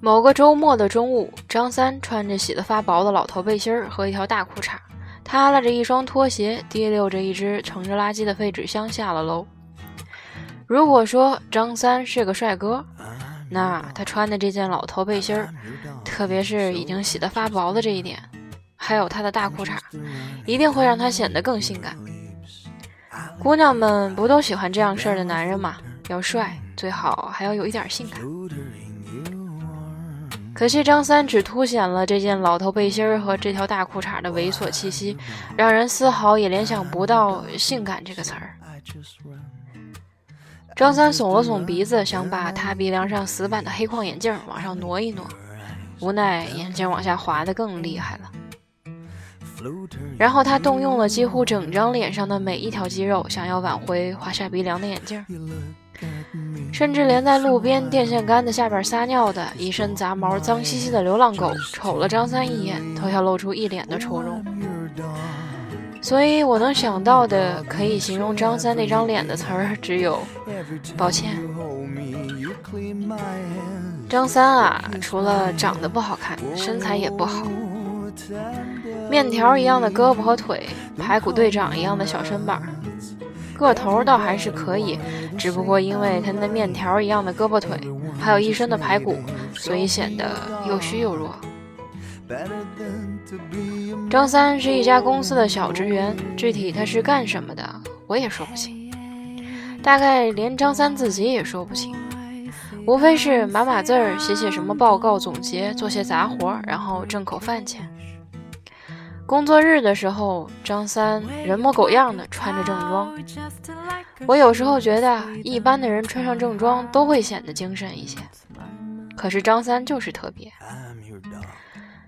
某个周末的中午，张三穿着洗得发薄的老头背心儿和一条大裤衩，耷拉着一双拖鞋，提溜着一只盛着垃圾的废纸箱下了楼。如果说张三是个帅哥，那他穿的这件老头背心儿，特别是已经洗得发薄的这一点，还有他的大裤衩，一定会让他显得更性感。姑娘们不都喜欢这样事儿的男人吗？要帅，最好还要有一点性感。可惜张三只凸显了这件老头背心儿和这条大裤衩的猥琐气息，让人丝毫也联想不到“性感”这个词儿。张三耸了耸鼻子，想把他鼻梁上死板的黑框眼镜往上挪一挪，无奈眼镜往下滑得更厉害了。然后他动用了几乎整张脸上的每一条肌肉，想要挽回滑下鼻梁的眼镜，甚至连在路边电线杆子下边撒尿的一身杂毛、脏兮兮的流浪狗，瞅了张三一眼，都要露出一脸的愁容。所以我能想到的可以形容张三那张脸的词儿只有“抱歉”。张三啊，除了长得不好看，身材也不好，面条一样的胳膊和腿，排骨队长一样的小身板，个头倒还是可以，只不过因为他那面条一样的胳膊腿，还有一身的排骨，所以显得又虚又弱。张三是一家公司的小职员，具体他是干什么的，我也说不清。大概连张三自己也说不清，无非是码码字儿、写写什么报告总结、做些杂活，然后挣口饭钱。工作日的时候，张三人模狗样的穿着正装。我有时候觉得，一般的人穿上正装都会显得精神一些，可是张三就是特别。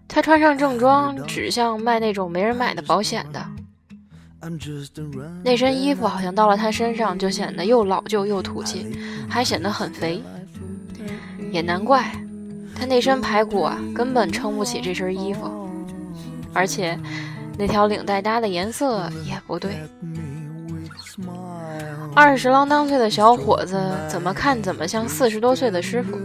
他穿上正装，只像卖那种没人买的保险的。那身衣服好像到了他身上就显得又老旧又土气，还显得很肥。也难怪，他那身排骨啊，根本撑不起这身衣服。而且，那条领带搭的颜色也不对。二十郎当岁的小伙子，怎么看怎么像四十多岁的师傅。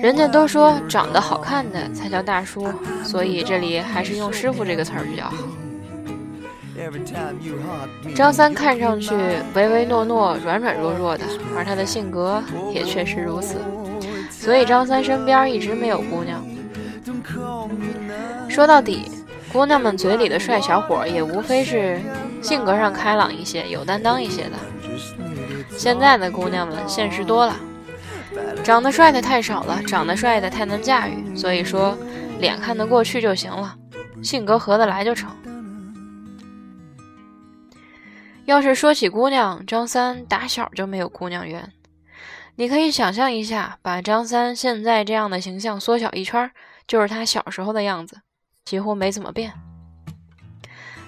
人家都说长得好看的才叫大叔，所以这里还是用“师傅”这个词儿比较好。张三看上去唯唯诺诺、软软弱弱的，而他的性格也确实如此，所以张三身边一直没有姑娘。说到底，姑娘们嘴里的帅小伙也无非是性格上开朗一些、有担当一些的。现在的姑娘们现实多了。长得帅的太少了，长得帅的太难驾驭，所以说脸看得过去就行了，性格合得来就成。要是说起姑娘，张三打小就没有姑娘缘。你可以想象一下，把张三现在这样的形象缩小一圈，就是他小时候的样子，几乎没怎么变，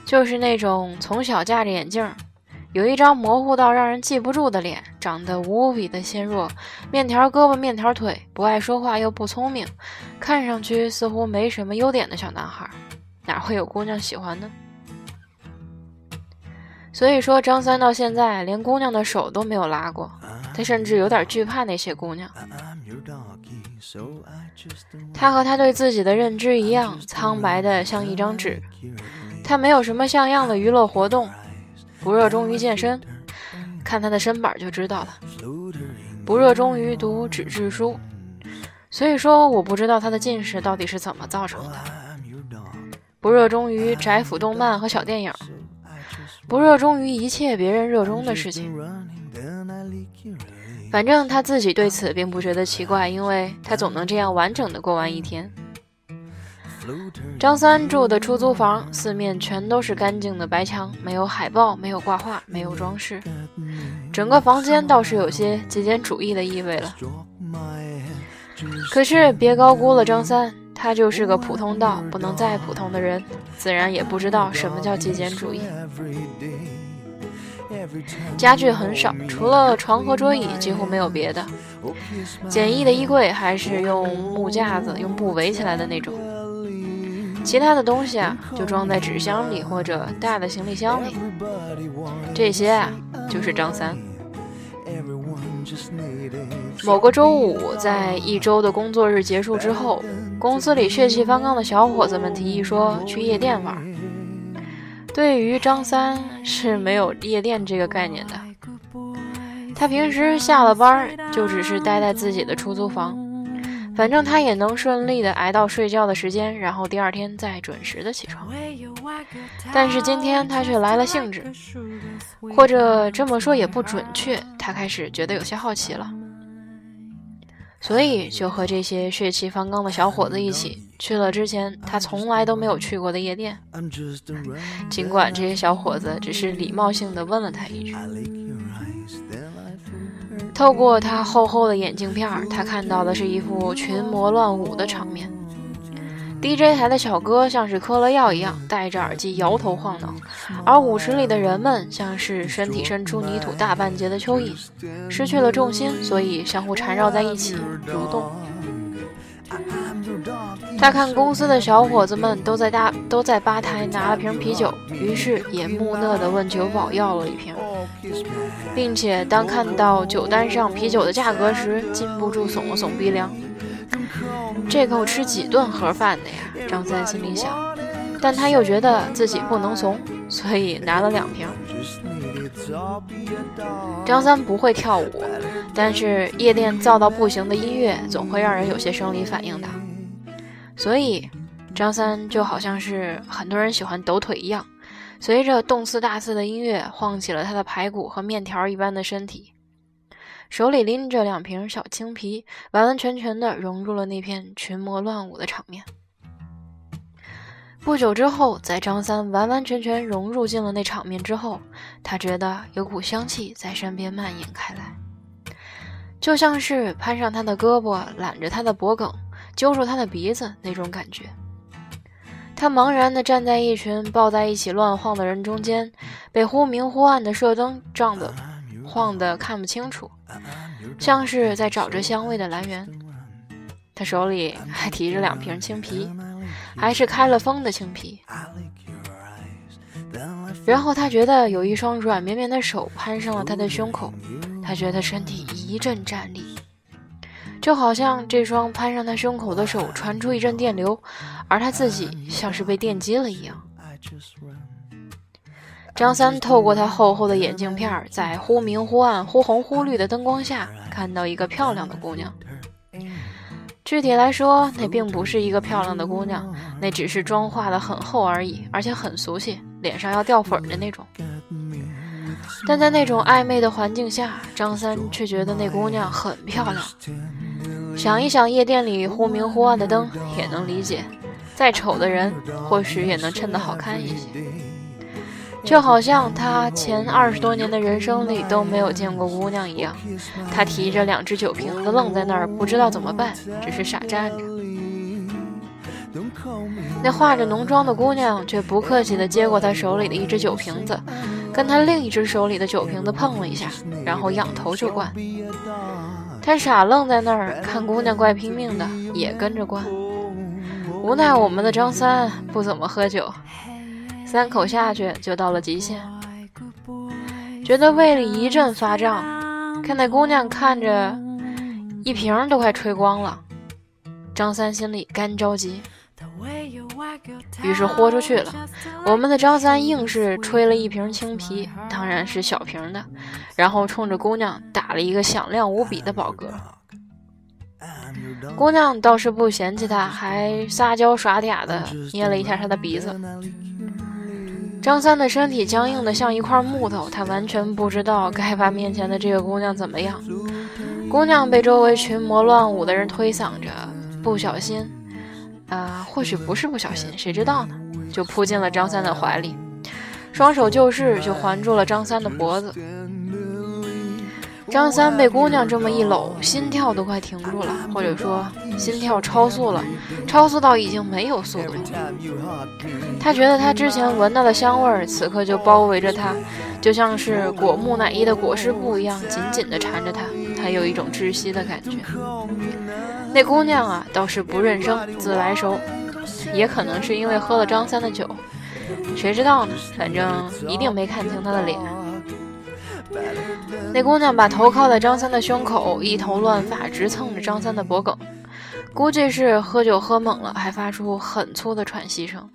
就是那种从小架着眼镜。有一张模糊到让人记不住的脸，长得无比的纤弱，面条胳膊面条腿，不爱说话又不聪明，看上去似乎没什么优点的小男孩，哪会有姑娘喜欢呢？所以说，张三到现在连姑娘的手都没有拉过，他甚至有点惧怕那些姑娘。他和他对自己的认知一样，苍白的像一张纸，他没有什么像样的娱乐活动。不热衷于健身，看他的身板就知道了。不热衷于读纸质书，所以说我不知道他的近视到底是怎么造成的。不热衷于宅腐动漫和小电影，不热衷于一切别人热衷的事情。反正他自己对此并不觉得奇怪，因为他总能这样完整的过完一天。张三住的出租房，四面全都是干净的白墙，没有海报，没有挂画，没有装饰，整个房间倒是有些极简主义的意味了。可是别高估了张三，他就是个普通到不能再普通的人，自然也不知道什么叫极简主义。家具很少，除了床和桌椅，几乎没有别的。简易的衣柜还是用木架子、用布围起来的那种。其他的东西啊，就装在纸箱里或者大的行李箱里。这些啊，就是张三。某个周五，在一周的工作日结束之后，公司里血气方刚的小伙子们提议说去夜店玩。对于张三是没有夜店这个概念的，他平时下了班就只是待在自己的出租房。反正他也能顺利的挨到睡觉的时间，然后第二天再准时的起床。但是今天他却来了兴致，或者这么说也不准确，他开始觉得有些好奇了，所以就和这些血气方刚的小伙子一起去了之前他从来都没有去过的夜店。尽管这些小伙子只是礼貌性的问了他一句。透过他厚厚的眼镜片儿，他看到的是一副群魔乱舞的场面。DJ 台的小哥像是嗑了药一样，戴着耳机摇头晃脑，而舞池里的人们像是身体伸出泥土大半截的蚯蚓，失去了重心，所以相互缠绕在一起蠕动。他看公司的小伙子们都在大都在吧台拿了瓶啤酒，于是也木讷地问酒保要了一瓶。并且当看到酒单上啤酒的价格时，禁不住耸了耸鼻梁。这够吃几顿盒饭的呀？张三心里想，但他又觉得自己不能怂，所以拿了两瓶。张三不会跳舞，但是夜店燥到不行的音乐总会让人有些生理反应的，所以张三就好像是很多人喜欢抖腿一样。随着动次大次的音乐，晃起了他的排骨和面条一般的身体，手里拎着两瓶小青啤，完完全全的融入了那片群魔乱舞的场面。不久之后，在张三完完全全融入进了那场面之后，他觉得有股香气在身边蔓延开来，就像是攀上他的胳膊，揽着他的脖颈，揪住他的鼻子那种感觉。他茫然地站在一群抱在一起乱晃的人中间，被忽明忽暗的射灯照得晃得看不清楚，像是在找着香味的来源。他手里还提着两瓶青啤，还是开了封的青皮。然后他觉得有一双软绵绵的手攀上了他的胸口，他觉得身体一阵战栗。就好像这双攀上他胸口的手传出一阵电流，而他自己像是被电击了一样。张三透过他厚厚的眼镜片，在忽明忽暗、忽红忽绿的灯光下，看到一个漂亮的姑娘。具体来说，那并不是一个漂亮的姑娘，那只是妆化的很厚而已，而且很俗气，脸上要掉粉的那种。但在那种暧昧的环境下，张三却觉得那姑娘很漂亮。想一想，夜店里忽明忽暗的灯，也能理解，再丑的人或许也能衬得好看一些。就好像他前二十多年的人生里都没有见过姑娘一样，他提着两只酒瓶子愣在那儿，不知道怎么办，只是傻站着。那化着浓妆的姑娘却不客气地接过他手里的一只酒瓶子，跟他另一只手里的酒瓶子碰了一下，然后仰头就灌。他傻愣在那儿，看姑娘怪拼命的，也跟着灌。无奈我们的张三不怎么喝酒，三口下去就到了极限，觉得胃里一阵发胀。看那姑娘看着一瓶都快吹光了，张三心里干着急。于是豁出去了，我们的张三硬是吹了一瓶青啤，当然是小瓶的，然后冲着姑娘打了一个响亮无比的饱嗝。姑娘倒是不嫌弃他，还撒娇耍嗲的捏了一下他的鼻子。张三的身体僵硬的像一块木头，他完全不知道该把面前的这个姑娘怎么样。姑娘被周围群魔乱舞的人推搡着，不小心。啊，或许不是不小心，谁知道呢？就扑进了张三的怀里，双手就势，就环住了张三的脖子。张三被姑娘这么一搂，心跳都快停住了，或者说心跳超速了，超速到已经没有速度。他觉得他之前闻到的香味儿，此刻就包围着他，就像是裹木乃伊的裹尸布一样，紧紧地缠着他。他有一种窒息的感觉。那姑娘啊，倒是不认生，自来熟，也可能是因为喝了张三的酒，谁知道呢？反正一定没看清他的脸。那姑娘把头靠在张三的胸口，一头乱发直蹭着张三的脖颈，估计是喝酒喝猛了，还发出很粗的喘息声。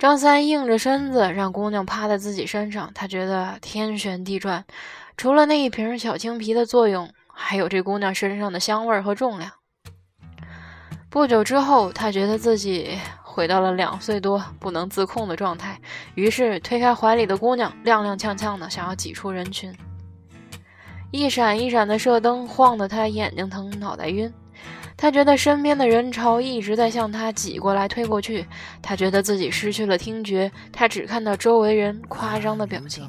张三硬着身子让姑娘趴在自己身上，他觉得天旋地转，除了那一瓶小青皮的作用，还有这姑娘身上的香味和重量。不久之后，他觉得自己回到了两岁多不能自控的状态，于是推开怀里的姑娘，踉踉跄跄的想要挤出人群。一闪一闪的射灯晃得他眼睛疼，脑袋晕。他觉得身边的人潮一直在向他挤过来、推过去。他觉得自己失去了听觉，他只看到周围人夸张的表情。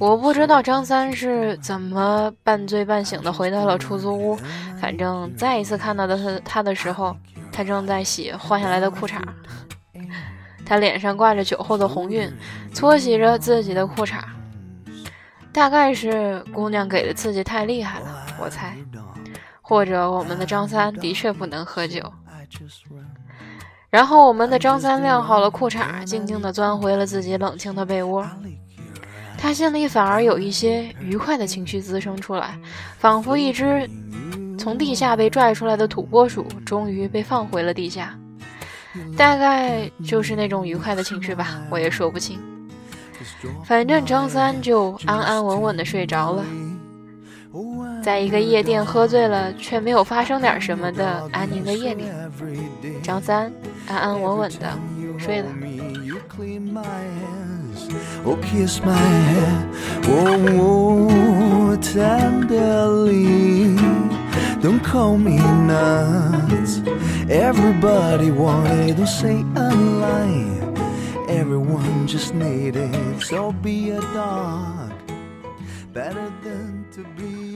我不知道张三是怎么半醉半醒的回到了出租屋。反正再一次看到的他他的时候，他正在洗换下来的裤衩。他脸上挂着酒后的红晕，搓洗着自己的裤衩。大概是姑娘给的刺激太厉害了，我猜。或者我们的张三的确不能喝酒，然后我们的张三晾好了裤衩，静静地钻回了自己冷清的被窝。他心里反而有一些愉快的情绪滋生出来，仿佛一只从地下被拽出来的土拨鼠，终于被放回了地下。大概就是那种愉快的情绪吧，我也说不清。反正张三就安安稳稳的睡着了。在一个夜店喝醉了，却没有发生点什么的安宁的夜里，张三安安稳稳的睡了。Better than to everyone just needed. So be a dog, better than to be.